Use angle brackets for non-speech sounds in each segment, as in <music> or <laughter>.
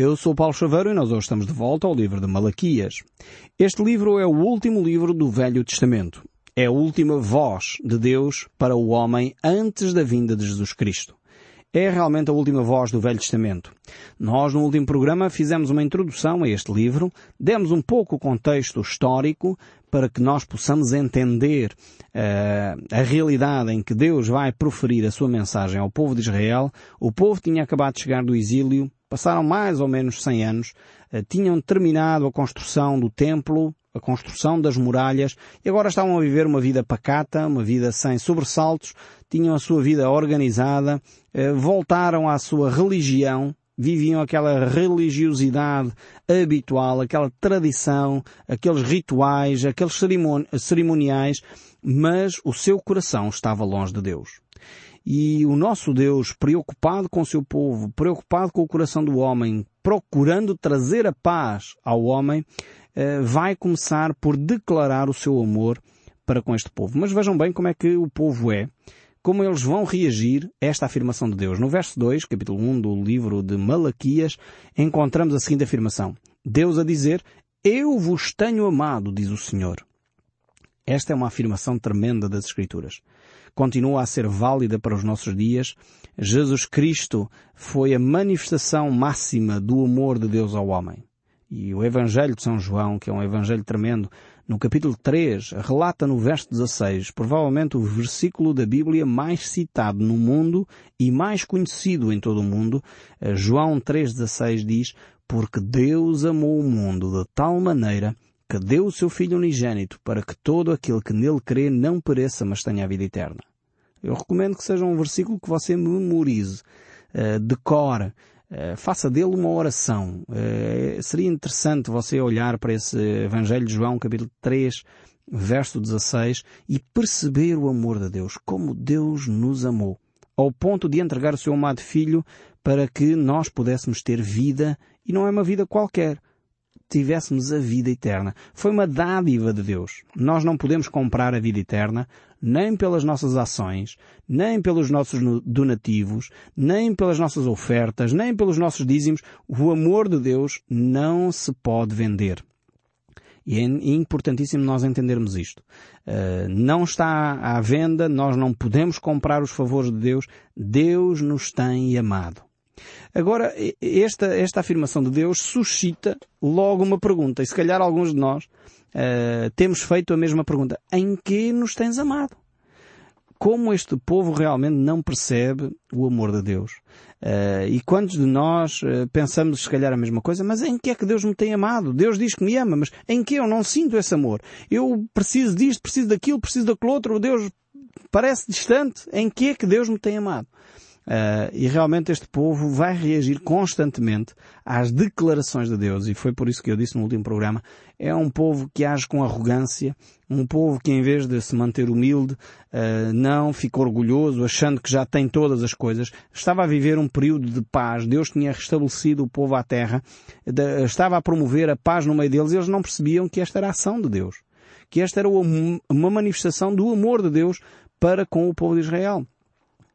Eu sou Paulo Chaveiro e nós hoje estamos de volta ao livro de Malaquias. Este livro é o último livro do Velho Testamento. É a última voz de Deus para o homem antes da vinda de Jesus Cristo. É realmente a última voz do Velho Testamento. Nós, no último programa, fizemos uma introdução a este livro, demos um pouco o contexto histórico para que nós possamos entender uh, a realidade em que Deus vai proferir a sua mensagem ao povo de Israel. O povo tinha acabado de chegar do exílio, passaram mais ou menos 100 anos, uh, tinham terminado a construção do templo, a construção das muralhas e agora estavam a viver uma vida pacata, uma vida sem sobressaltos, tinham a sua vida organizada, uh, voltaram à sua religião, viviam aquela religiosidade habitual, aquela tradição, aqueles rituais, aqueles cerimoniais, mas o seu coração estava longe de Deus. E o nosso Deus, preocupado com o seu povo, preocupado com o coração do homem, procurando trazer a paz ao homem, eh, vai começar por declarar o seu amor para com este povo. Mas vejam bem como é que o povo é como eles vão reagir a esta afirmação de Deus. No verso 2, capítulo 1 do livro de Malaquias, encontramos a seguinte afirmação. Deus a dizer, Eu vos tenho amado, diz o Senhor. Esta é uma afirmação tremenda das Escrituras. Continua a ser válida para os nossos dias. Jesus Cristo foi a manifestação máxima do amor de Deus ao homem. E o Evangelho de São João, que é um Evangelho tremendo, no capítulo 3, relata no verso 16, provavelmente o versículo da Bíblia mais citado no mundo e mais conhecido em todo o mundo. Eh, João 3,16 diz, porque Deus amou o mundo de tal maneira que deu o seu Filho unigênito para que todo aquele que nele crê não pereça, mas tenha a vida eterna. Eu recomendo que seja um versículo que você memorize, uh, decore, uh, faça dele uma oração. Uh, seria interessante você olhar para esse Evangelho de João, capítulo 3, verso 16, e perceber o amor de Deus, como Deus nos amou, ao ponto de entregar o seu amado Filho para que nós pudéssemos ter vida, e não é uma vida qualquer, tivéssemos a vida eterna. Foi uma dádiva de Deus. Nós não podemos comprar a vida eterna nem pelas nossas ações, nem pelos nossos donativos, nem pelas nossas ofertas, nem pelos nossos dízimos. O amor de Deus não se pode vender. E é importantíssimo nós entendermos isto. Uh, não está à venda, nós não podemos comprar os favores de Deus. Deus nos tem amado. Agora, esta, esta afirmação de Deus suscita logo uma pergunta, e se calhar alguns de nós uh, temos feito a mesma pergunta. Em que nos tens amado? Como este povo realmente não percebe o amor de Deus? Uh, e quantos de nós uh, pensamos se calhar a mesma coisa, mas em que é que Deus me tem amado? Deus diz que me ama, mas em que eu não sinto esse amor? Eu preciso disto, preciso daquilo, preciso daquele outro, Deus parece distante. Em que é que Deus me tem amado? Uh, e realmente este povo vai reagir constantemente às declarações de Deus. E foi por isso que eu disse no último programa, é um povo que age com arrogância, um povo que em vez de se manter humilde, uh, não ficou orgulhoso, achando que já tem todas as coisas. Estava a viver um período de paz. Deus tinha restabelecido o povo à terra, de, estava a promover a paz no meio deles e eles não percebiam que esta era a ação de Deus. Que esta era uma manifestação do amor de Deus para com o povo de Israel.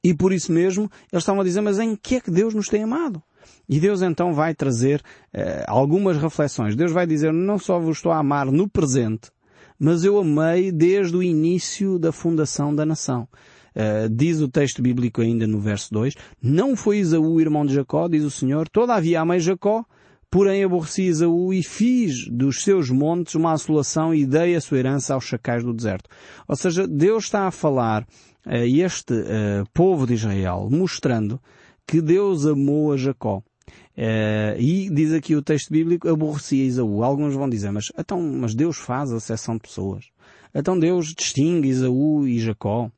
E por isso mesmo eles estavam a dizer, mas em que é que Deus nos tem amado? E Deus então vai trazer uh, algumas reflexões. Deus vai dizer, não só vos estou a amar no presente, mas eu amei desde o início da fundação da nação. Uh, diz o texto bíblico ainda no verso 2, não foi Isaú irmão de Jacó, diz o Senhor, todavia amei Jacó, porém aborreci Isaú e fiz dos seus montes uma assolação e dei a sua herança aos chacais do deserto. Ou seja, Deus está a falar este uh, povo de Israel, mostrando que Deus amou a Jacó. Uh, e diz aqui o texto bíblico, aborrecia Isaú. Alguns vão dizer, mas, então, mas Deus faz a seção de pessoas. Então Deus distingue Isaú e Jacó.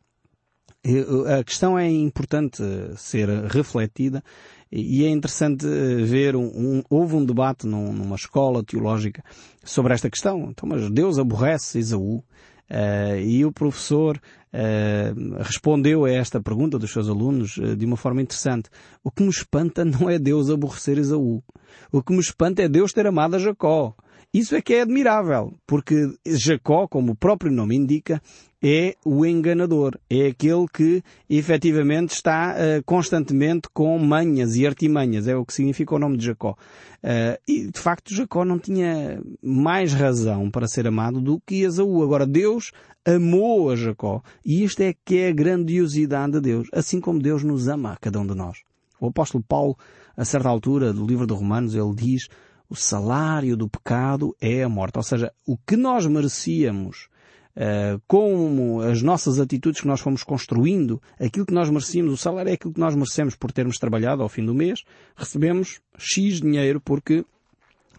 A questão é importante ser refletida e é interessante ver um, um houve um debate num, numa escola teológica sobre esta questão. Então, mas Deus aborrece Isaú uh, e o professor uh, respondeu a esta pergunta dos seus alunos uh, de uma forma interessante. O que me espanta <laughs> não é Deus aborrecer Esaú. O que me espanta é Deus ter amado a Jacó. Isso é que é admirável, porque Jacó, como o próprio nome indica, é o enganador, é aquele que efetivamente está uh, constantemente com manhas e artimanhas, é o que significa o nome de Jacó. Uh, e de facto Jacó não tinha mais razão para ser amado do que Esaú. Agora Deus amou a Jacó e isto é que é a grandiosidade de Deus, assim como Deus nos ama a cada um de nós. O apóstolo Paulo, a certa altura do livro de Romanos, ele diz o salário do pecado é a morte. Ou seja, o que nós merecíamos Uh, como as nossas atitudes que nós fomos construindo, aquilo que nós merecíamos, o salário é aquilo que nós merecemos por termos trabalhado ao fim do mês, recebemos X dinheiro porque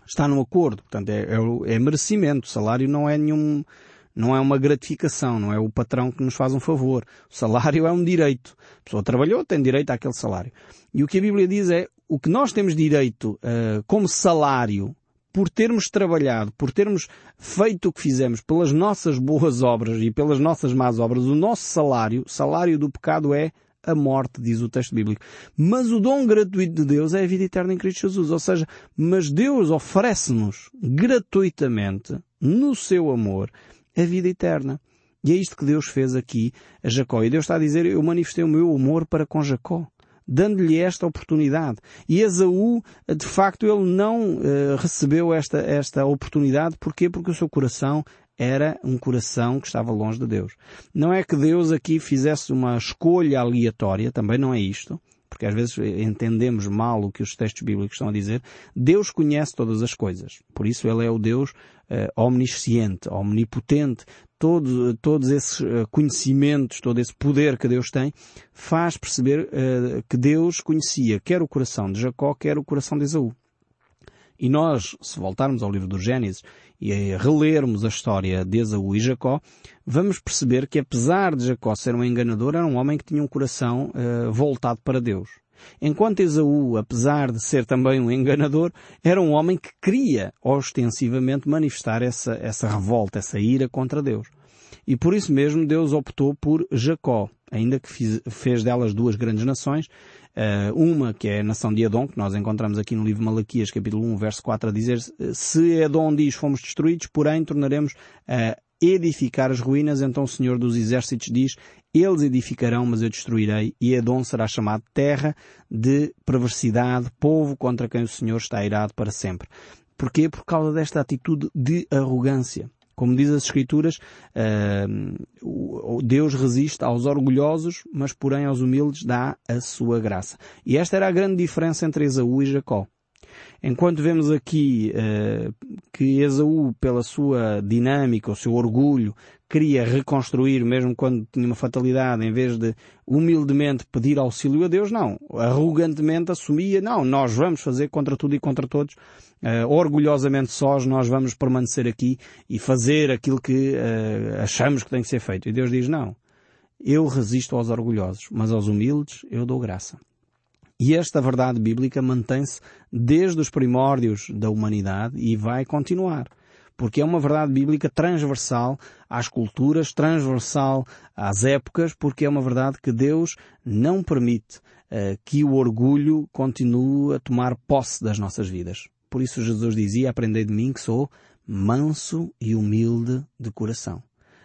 está no acordo. Portanto, é, é, é merecimento. O salário não é nenhum, não é uma gratificação, não é o patrão que nos faz um favor. O salário é um direito. A pessoa trabalhou, tem direito àquele salário. E o que a Bíblia diz é, o que nós temos direito uh, como salário por termos trabalhado, por termos feito o que fizemos, pelas nossas boas obras e pelas nossas más obras, o nosso salário, salário do pecado é a morte, diz o texto bíblico. Mas o dom gratuito de Deus é a vida eterna em Cristo Jesus. Ou seja, mas Deus oferece-nos gratuitamente, no seu amor, a vida eterna. E é isto que Deus fez aqui a Jacó. E Deus está a dizer, eu manifestei o meu amor para com Jacó dando-lhe esta oportunidade. E Esaú, de facto, ele não uh, recebeu esta, esta oportunidade. Porquê? Porque o seu coração era um coração que estava longe de Deus. Não é que Deus aqui fizesse uma escolha aleatória, também não é isto, porque às vezes entendemos mal o que os textos bíblicos estão a dizer. Deus conhece todas as coisas. Por isso Ele é o Deus uh, omnisciente, omnipotente, todo, todos esses eh, conhecimentos, todo esse poder que Deus tem, faz perceber uh, que Deus conhecia quer o coração de Jacó, quer o coração de Esaú. E nós, se voltarmos ao livro do Gênesis e relermos a história de Esaú e Jacó, vamos perceber que apesar de Jacó ser um enganador, era um homem que tinha um coração uh, voltado para Deus. Enquanto Esaú, apesar de ser também um enganador, era um homem que queria ostensivamente manifestar essa, essa revolta, essa ira contra Deus. E por isso mesmo Deus optou por Jacó, ainda que fiz, fez delas duas grandes nações, uh, uma que é a nação de Edom, que nós encontramos aqui no livro Malaquias, capítulo 1, verso 4, a dizer, se Edom diz fomos destruídos, porém tornaremos a edificar as ruínas, então o Senhor dos Exércitos diz, eles edificarão, mas eu destruirei, e Edom será chamado terra de perversidade, povo contra quem o Senhor está irado para sempre. Porquê? Por causa desta atitude de arrogância. Como diz as Escrituras, uh, Deus resiste aos orgulhosos, mas porém aos humildes dá a sua graça. E esta era a grande diferença entre Esaú e Jacó. Enquanto vemos aqui uh, que Esaú, pela sua dinâmica, o seu orgulho, queria reconstruir mesmo quando tinha uma fatalidade, em vez de humildemente pedir auxílio a Deus, não. Arrogantemente assumia, não, nós vamos fazer contra tudo e contra todos, uh, orgulhosamente sós, nós vamos permanecer aqui e fazer aquilo que uh, achamos que tem que ser feito. E Deus diz, não. Eu resisto aos orgulhosos, mas aos humildes eu dou graça. E esta verdade bíblica mantém-se desde os primórdios da humanidade e vai continuar. Porque é uma verdade bíblica transversal às culturas, transversal às épocas, porque é uma verdade que Deus não permite uh, que o orgulho continue a tomar posse das nossas vidas. Por isso Jesus dizia, aprendei de mim que sou manso e humilde de coração.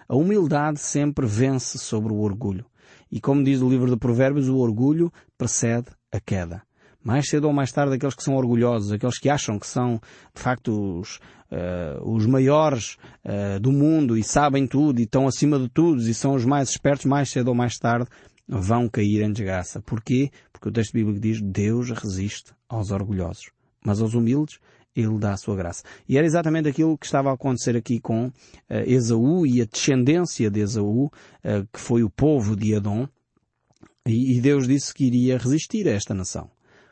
A humildade sempre vence sobre o orgulho. E como diz o livro de Provérbios, o orgulho precede a queda. Mais cedo ou mais tarde, aqueles que são orgulhosos, aqueles que acham que são, de facto, os, uh, os maiores uh, do mundo e sabem tudo e estão acima de tudo e são os mais espertos, mais cedo ou mais tarde, vão cair em desgraça. Porquê? Porque o texto bíblico diz, Deus resiste aos orgulhosos. Mas aos humildes, ele dá a sua graça. E era exatamente aquilo que estava a acontecer aqui com uh, Esaú e a descendência de Esaú, uh, que foi o povo de Adão, e, e Deus disse que iria resistir a esta nação.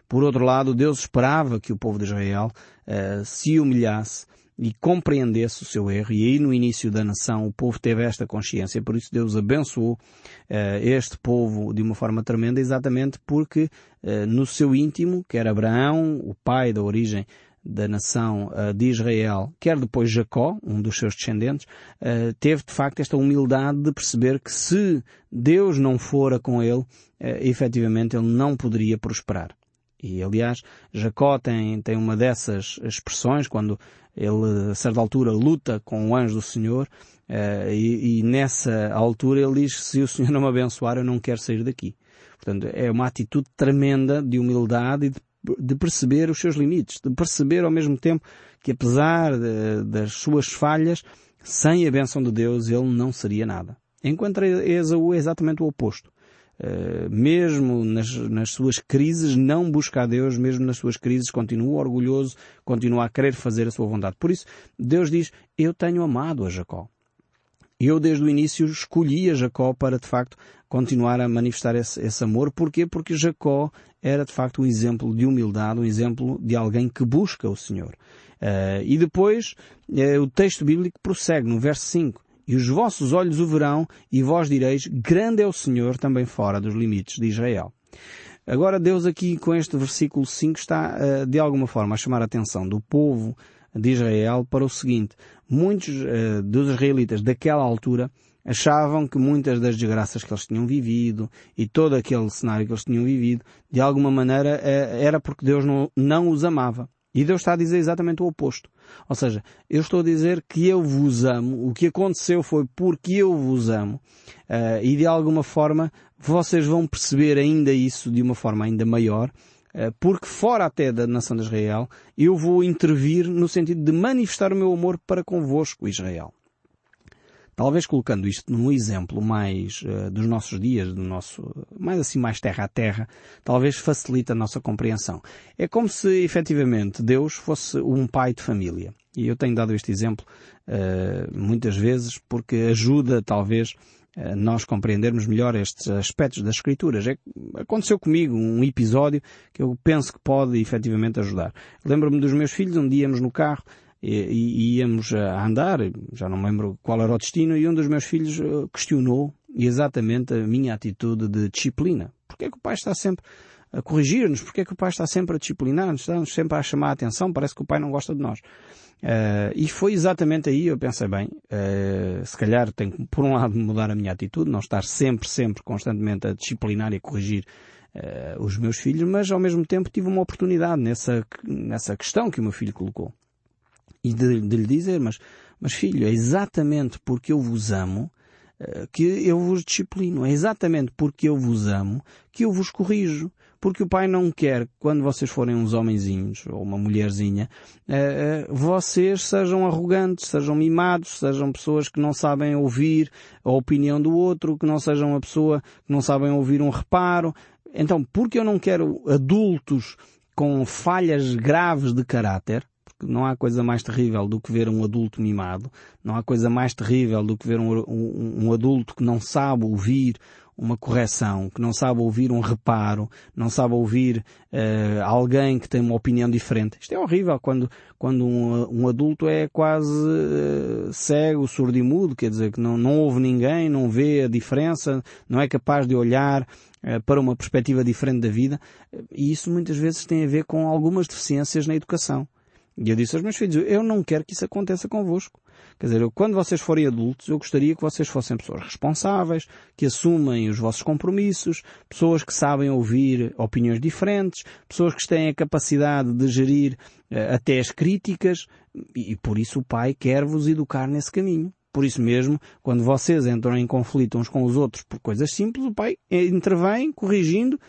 Por outro lado, Deus esperava que o povo de Israel uh, se humilhasse e compreendesse o seu erro. E aí no início da nação o povo teve esta consciência. Por isso Deus abençoou uh, este povo de uma forma tremenda, exatamente porque uh, no seu íntimo, quer Abraão, o pai da origem da nação de Israel, quer depois Jacó, um dos seus descendentes, teve de facto esta humildade de perceber que se Deus não fora com ele, efetivamente ele não poderia prosperar. E aliás, Jacó tem, tem uma dessas expressões quando ele, a certa altura, luta com o anjo do Senhor uh, e, e, nessa altura ele diz se o Senhor não me abençoar eu não quero sair daqui. Portanto, é uma atitude tremenda de humildade e de, de perceber os seus limites, de perceber ao mesmo tempo que apesar de, das suas falhas, sem a bênção de Deus ele não seria nada. Enquanto Esaú é exatamente o oposto. Uh, mesmo nas, nas, suas crises, não busca a Deus, mesmo nas suas crises, continua orgulhoso, continua a querer fazer a sua vontade. Por isso, Deus diz, eu tenho amado a Jacó. Eu, desde o início, escolhi a Jacó para, de facto, continuar a manifestar esse, esse amor. Porquê? Porque Jacó era, de facto, um exemplo de humildade, um exemplo de alguém que busca o Senhor. Uh, e depois, uh, o texto bíblico prossegue no verso 5 e os vossos olhos o verão, e vós direis, grande é o Senhor também fora dos limites de Israel. Agora Deus aqui com este versículo 5 está eh, de alguma forma a chamar a atenção do povo de Israel para o seguinte. Muitos uh, dos israelitas daquela altura achavam que muitas das desgraças que eles tinham vivido e todo aquele cenário que eles tinham vivido, de alguma maneira, uh, era porque Deus não, não os amava. E Deus está a dizer exatamente o oposto. Ou seja, eu estou a dizer que eu vos amo, o que aconteceu foi porque eu vos amo, uh, e de alguma forma vocês vão perceber ainda isso de uma forma ainda maior, uh, porque fora até da nação de Israel, eu vou intervir no sentido de manifestar o meu amor para convosco, Israel. Talvez colocando isto num exemplo mais uh, dos nossos dias, do nosso, mais assim, mais terra a terra, talvez facilite a nossa compreensão. É como se efetivamente Deus fosse um pai de família. E eu tenho dado este exemplo uh, muitas vezes porque ajuda talvez nós compreendermos melhor estes aspectos das escrituras. É, aconteceu comigo um episódio que eu penso que pode efetivamente ajudar. Lembro-me dos meus filhos, um dia íamos no carro e, íamos a andar, já não me lembro qual era o destino, e um dos meus filhos eh, questionou exatamente a minha atitude de disciplina. Porquê é que o pai está sempre a corrigir-nos? Porquê é que o pai está sempre a disciplinar-nos? Está sempre a chamar a atenção? Parece que o pai não gosta de nós. Uh, e foi exatamente aí eu pensei, bem, uh, se calhar tenho que, por um lado, mudar a minha atitude, não estar sempre, sempre, constantemente a disciplinar e a corrigir uh, os meus filhos, mas ao mesmo tempo tive uma oportunidade nessa, nessa questão que o meu filho colocou e de, de lhe dizer, mas, mas filho, é exatamente porque eu vos amo uh, que eu vos disciplino. É exatamente porque eu vos amo que eu vos corrijo. Porque o pai não quer, quando vocês forem uns homenzinhos ou uma mulherzinha, uh, uh, vocês sejam arrogantes, sejam mimados, sejam pessoas que não sabem ouvir a opinião do outro, que não sejam uma pessoa que não sabem ouvir um reparo. Então, porque eu não quero adultos com falhas graves de caráter, não há coisa mais terrível do que ver um adulto mimado, não há coisa mais terrível do que ver um, um, um adulto que não sabe ouvir uma correção, que não sabe ouvir um reparo, não sabe ouvir uh, alguém que tem uma opinião diferente. Isto é horrível quando, quando um, um adulto é quase uh, cego, mudo, quer dizer, que não, não ouve ninguém, não vê a diferença, não é capaz de olhar uh, para uma perspectiva diferente da vida. E isso muitas vezes tem a ver com algumas deficiências na educação. E eu disse aos meus filhos, eu não quero que isso aconteça convosco. Quer dizer, eu, quando vocês forem adultos, eu gostaria que vocês fossem pessoas responsáveis, que assumem os vossos compromissos, pessoas que sabem ouvir opiniões diferentes, pessoas que têm a capacidade de gerir uh, até as críticas, e, e por isso o pai quer vos educar nesse caminho. Por isso mesmo, quando vocês entram em conflito uns com os outros por coisas simples, o pai intervém corrigindo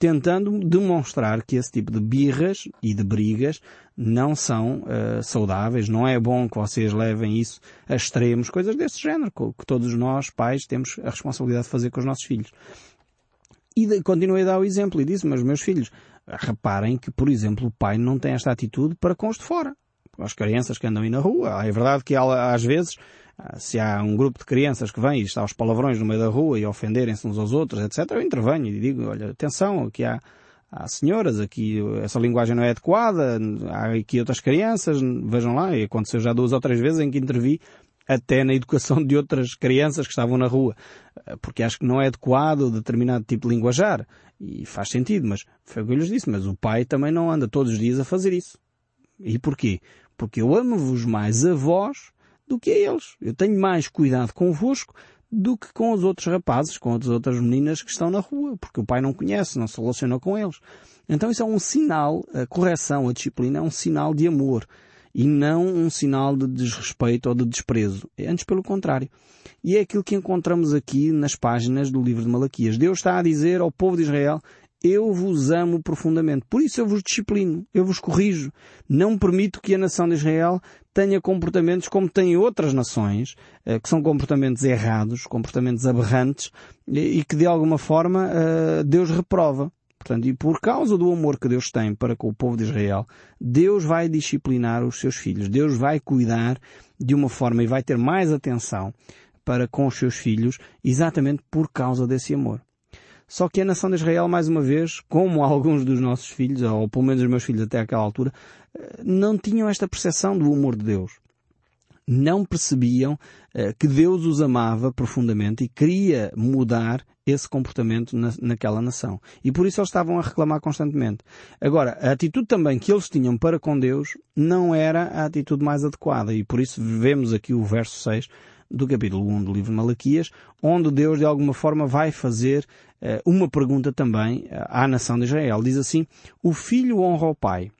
tentando demonstrar que esse tipo de birras e de brigas não são uh, saudáveis, não é bom que vocês levem isso a extremos, coisas desse género, que todos nós, pais, temos a responsabilidade de fazer com os nossos filhos. E continuei a dar o exemplo e disse, mas meus filhos, reparem que, por exemplo, o pai não tem esta atitude para com os de fora. As crianças que andam aí na rua. É verdade que às vezes se há um grupo de crianças que vem e está aos palavrões no meio da rua e ofenderem-se uns aos outros, etc., eu intervenho e digo, olha, atenção, aqui há, há senhoras, aqui essa linguagem não é adequada, há aqui outras crianças, vejam lá, e aconteceu já duas ou três vezes em que intervi até na educação de outras crianças que estavam na rua, ah, porque acho que não é adequado determinado tipo de linguajar, e faz sentido, mas foi o que eu lhes disse, mas o pai também não anda todos os dias a fazer isso. E porquê? Porque eu amo-vos mais a vós do que a eles. Eu tenho mais cuidado convosco do que com os outros rapazes, com as outras meninas que estão na rua, porque o pai não conhece, não se relaciona com eles. Então isso é um sinal, a correção, a disciplina é um sinal de amor e não um sinal de desrespeito ou de desprezo. Antes pelo contrário. E é aquilo que encontramos aqui nas páginas do livro de Malaquias. Deus está a dizer ao povo de Israel, eu vos amo profundamente. Por isso eu vos disciplino, eu vos corrijo. Não permito que a nação de Israel tenha comportamentos como têm outras nações, eh, que são comportamentos errados, comportamentos aberrantes, e que de alguma forma eh, Deus reprova. Portanto, e por causa do amor que Deus tem para com o povo de Israel, Deus vai disciplinar os seus filhos. Deus vai cuidar de uma forma e vai ter mais atenção para com os seus filhos, exatamente por causa desse amor. Só que a nação de Israel, mais uma vez, como <laughs> alguns dos nossos filhos, ou pelo menos os meus filhos até aquela altura, eh, não tinham esta percepção do amor de Deus. Não percebiam uh, que Deus os amava profundamente e queria mudar esse comportamento na, naquela nação. E por isso eles estavam a reclamar constantemente. Agora, a atitude também que eles tinham para com Deus não era a atitude mais adequada. E por isso vemos aqui o verso 6 do capítulo 1 do livro de Malaquias, onde Deus de alguma forma vai fazer uma pergunta também uh, à nação de Israel. Diz assim, o filho honra o pai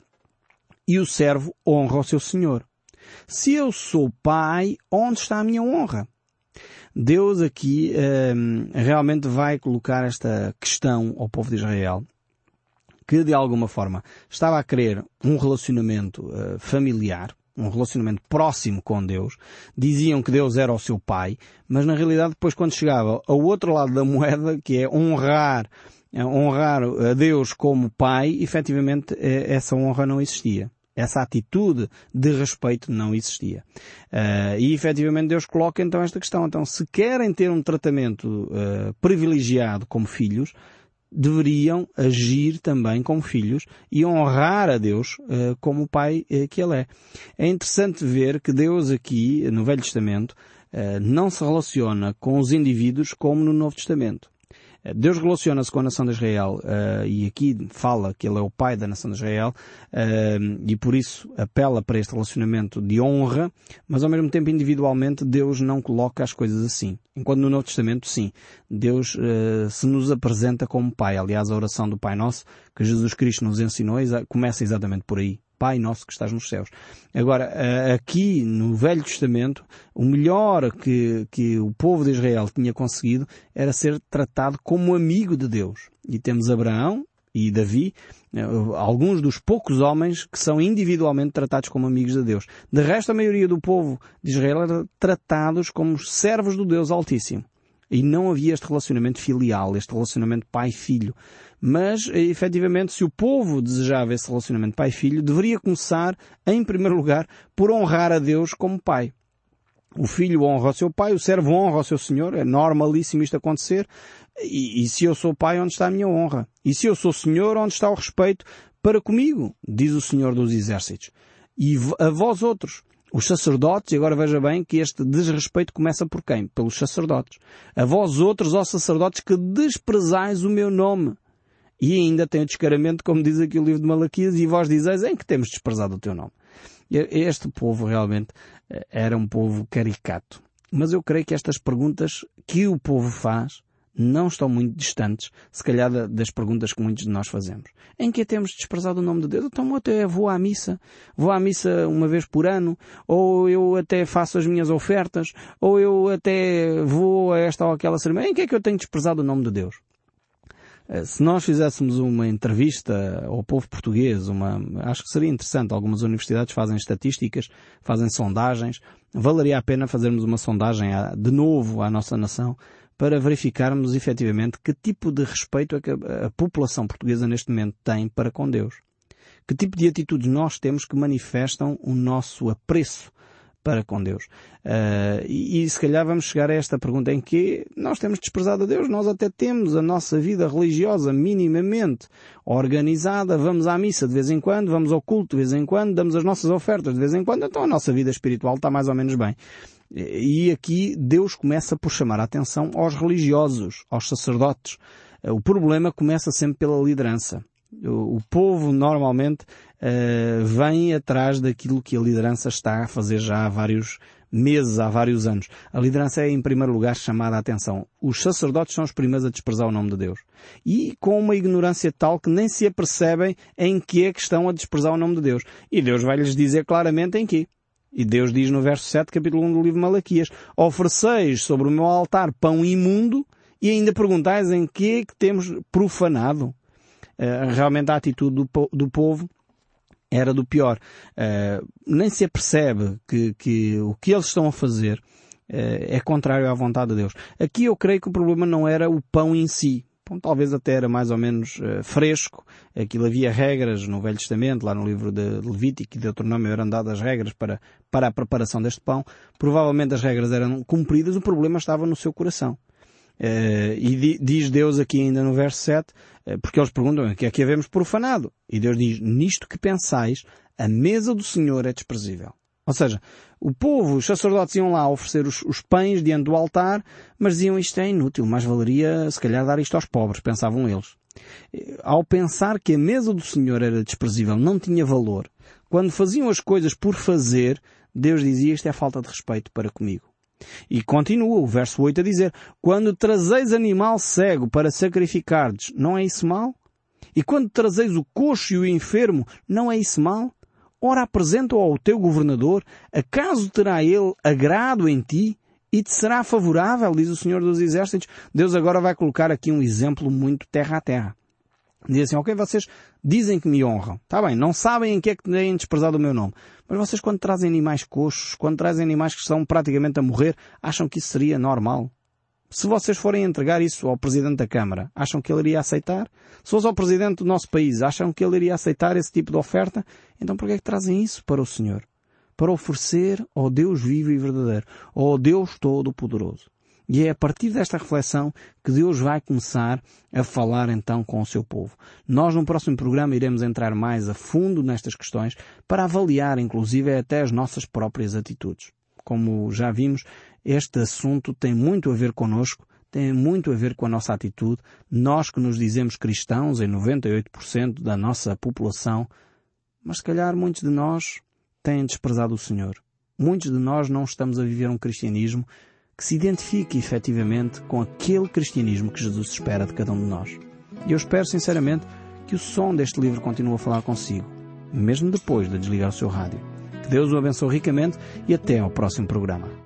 e o servo honra o seu senhor. Se eu sou pai, onde está a minha honra? Deus aqui uh, realmente vai colocar esta questão ao povo de Israel que de alguma forma estava a querer um relacionamento uh, familiar, um relacionamento próximo com Deus, diziam que Deus era o seu pai, mas na realidade depois quando chegava ao outro lado da moeda, que é honrar, é honrar a Deus como pai, efetivamente é, essa honra não existia. Essa atitude de respeito não existia. Uh, e efetivamente Deus coloca então esta questão. Então, se querem ter um tratamento uh, privilegiado como filhos, deveriam agir também como filhos e honrar a Deus uh, como o Pai uh, que Ele é. É interessante ver que Deus aqui, no Velho Testamento, uh, não se relaciona com os indivíduos como no Novo Testamento. Deus relaciona-se com a nação de Israel uh, e aqui fala que ele é o pai da nação de Israel uh, e por isso apela para este relacionamento de honra, mas ao mesmo tempo individualmente Deus não coloca as coisas assim. Enquanto no Novo Testamento, sim, Deus uh, se nos apresenta como pai. Aliás, a oração do Pai Nosso que Jesus Cristo nos ensinou começa exatamente por aí. Pai nosso que estás nos céus. Agora, aqui no Velho Testamento, o melhor que, que o povo de Israel tinha conseguido era ser tratado como amigo de Deus. E temos Abraão e Davi, eh, alguns dos poucos homens que são individualmente tratados como amigos de Deus. De resto, a maioria do povo de Israel era tratados como servos do Deus Altíssimo. E não havia este relacionamento filial, este relacionamento pai-filho. Mas, efetivamente, se o povo desejava esse relacionamento pai-filho, deveria começar, em primeiro lugar, por honrar a Deus como pai. O filho honra o seu pai, o servo honra o seu senhor, é normalíssimo isto acontecer. E, e, se eu sou pai, onde está a minha honra? E se eu sou senhor, onde está o respeito para comigo? Diz o Senhor dos Exércitos. E a vós outros, os sacerdotes, e agora veja bem que este desrespeito começa por quem? Pelos sacerdotes. A vós outros, ó sacerdotes, que desprezais o meu nome. E ainda tem o descaramento, como diz aqui o livro de Malaquias, e vós dizeis em que temos desprezado o teu nome. Este povo realmente eh, era um povo caricato. Mas eu creio que estas perguntas que o povo faz não estão muito distantes, se calhar, das perguntas que muitos de nós fazemos. Em que temos desprezado o nome de Deus? Então eu até vou à missa. Vou à missa uma vez por ano, ou eu até faço as minhas ofertas, ou eu até vou a esta ou aquela cerimónia. Em que é que eu tenho desprezado o nome de Deus? Eh, se nós fizéssemos uma entrevista ao povo português, uma, acho que seria interessante, algumas universidades fazem estatísticas, fazem sondagens, valeria a pena fazermos uma sondagem de novo à nossa nação para verificarmos efetivamente que tipo de respeito é que a população portuguesa neste momento tem para com Deus. Que tipo de atitudes nós temos que manifestam o nosso apreço para com Deus. Uh, e, e, se calhar vamos chegar a esta pergunta em que nós temos desprezado a Deus, nós até temos a nossa vida religiosa minimamente organizada, vamos à missa de vez em quando, vamos ao culto de vez em quando, damos as nossas ofertas de vez em quando, então a nossa vida espiritual está mais ou menos bem. E aqui Deus começa por chamar a atenção aos religiosos, aos sacerdotes. O problema começa sempre pela liderança. O, povo normalmente uh, vem atrás daquilo que a liderança está a fazer já há vários, meses, há vários anos. A liderança é, em primeiro lugar, chamada a atenção. Os sacerdotes são os primeiros a desprezar o nome de Deus. E com uma ignorância tal que nem se apercebem em que é que estão a desprezar o nome de Deus. E Deus vai lhes dizer claramente em que. E Deus diz no verso 7, capítulo 1 do livro de Malaquias, ofereceis sobre o meu altar pão imundo e ainda perguntais em que é que temos profanado. Uh, realmente a atitude do, do, povo era do pior. Uh, nem se apercebe que, que, o que eles estão a fazer uh, é contrário à vontade de Deus. Aqui eu creio que o problema não era o pão em si. Bom, talvez até era mais ou menos uh, fresco. Aquilo havia regras no Velho Testamento, lá no livro de Levítico e de Deuteronômio eram dadas regras para, para a preparação deste pão. Provavelmente as regras eram cumpridas, o problema estava no seu coração. Uh, e diz Deus aqui ainda no verso 7, uh, porque eles perguntam, o que é que havemos profanado? E Deus diz, nisto que pensais, a mesa do Senhor é desprezível. Ou seja, o povo, os sacerdotes iam lá oferecer os, os, pães diante do altar, mas diziam isto é inútil, mais valeria se calhar dar isto aos pobres, pensavam eles. Ao pensar que a mesa do Senhor era desprezível, não tinha valor, quando faziam as coisas por fazer, Deus dizia isto é falta de respeito para comigo. E continua o verso 8 a dizer, quando trazeis animal cego para sacrificardes, não é isso mal? E quando trazeis o coxo e o enfermo, não é isso mal? Ora, apresenta-o ao teu governador, acaso terá ele agrado em ti e te será favorável, diz o Senhor dos Exércitos. Deus agora vai colocar aqui um exemplo muito terra a terra. Diz assim, ok, vocês dizem que me honram. Está bem, não sabem em que é que têm desprezado o meu nome. Mas vocês quando trazem animais coxos, quando trazem animais que estão praticamente a morrer, acham que isso seria normal? Se vocês forem entregar isso ao Presidente da Câmara, acham que ele iria aceitar? Se fosse ao Presidente do nosso país, acham que ele iria aceitar esse tipo de oferta? Então por que é que trazem isso para o Senhor? Para oferecer ao Deus vivo e verdadeiro, ao Deus Todo-Poderoso. E é a partir desta reflexão que Deus vai começar a falar então com o seu povo. Nós no próximo programa iremos entrar mais a fundo nestas questões para avaliar inclusive até as nossas próprias atitudes. Como já vimos, este assunto tem muito a ver conosco, tem muito a ver com a nossa atitude. Nós que nos dizemos cristãos, em 98% da nossa população, mas se calhar muitos de nós têm desprezado o Senhor. Muitos de nós não estamos a viver um cristianismo que se identifique efetivamente com aquele cristianismo que Jesus espera de cada um de nós. E eu espero sinceramente que o som deste livro continue a falar consigo, mesmo depois de desligar o seu rádio. Que Deus o abençoe ricamente e até ao próximo programa.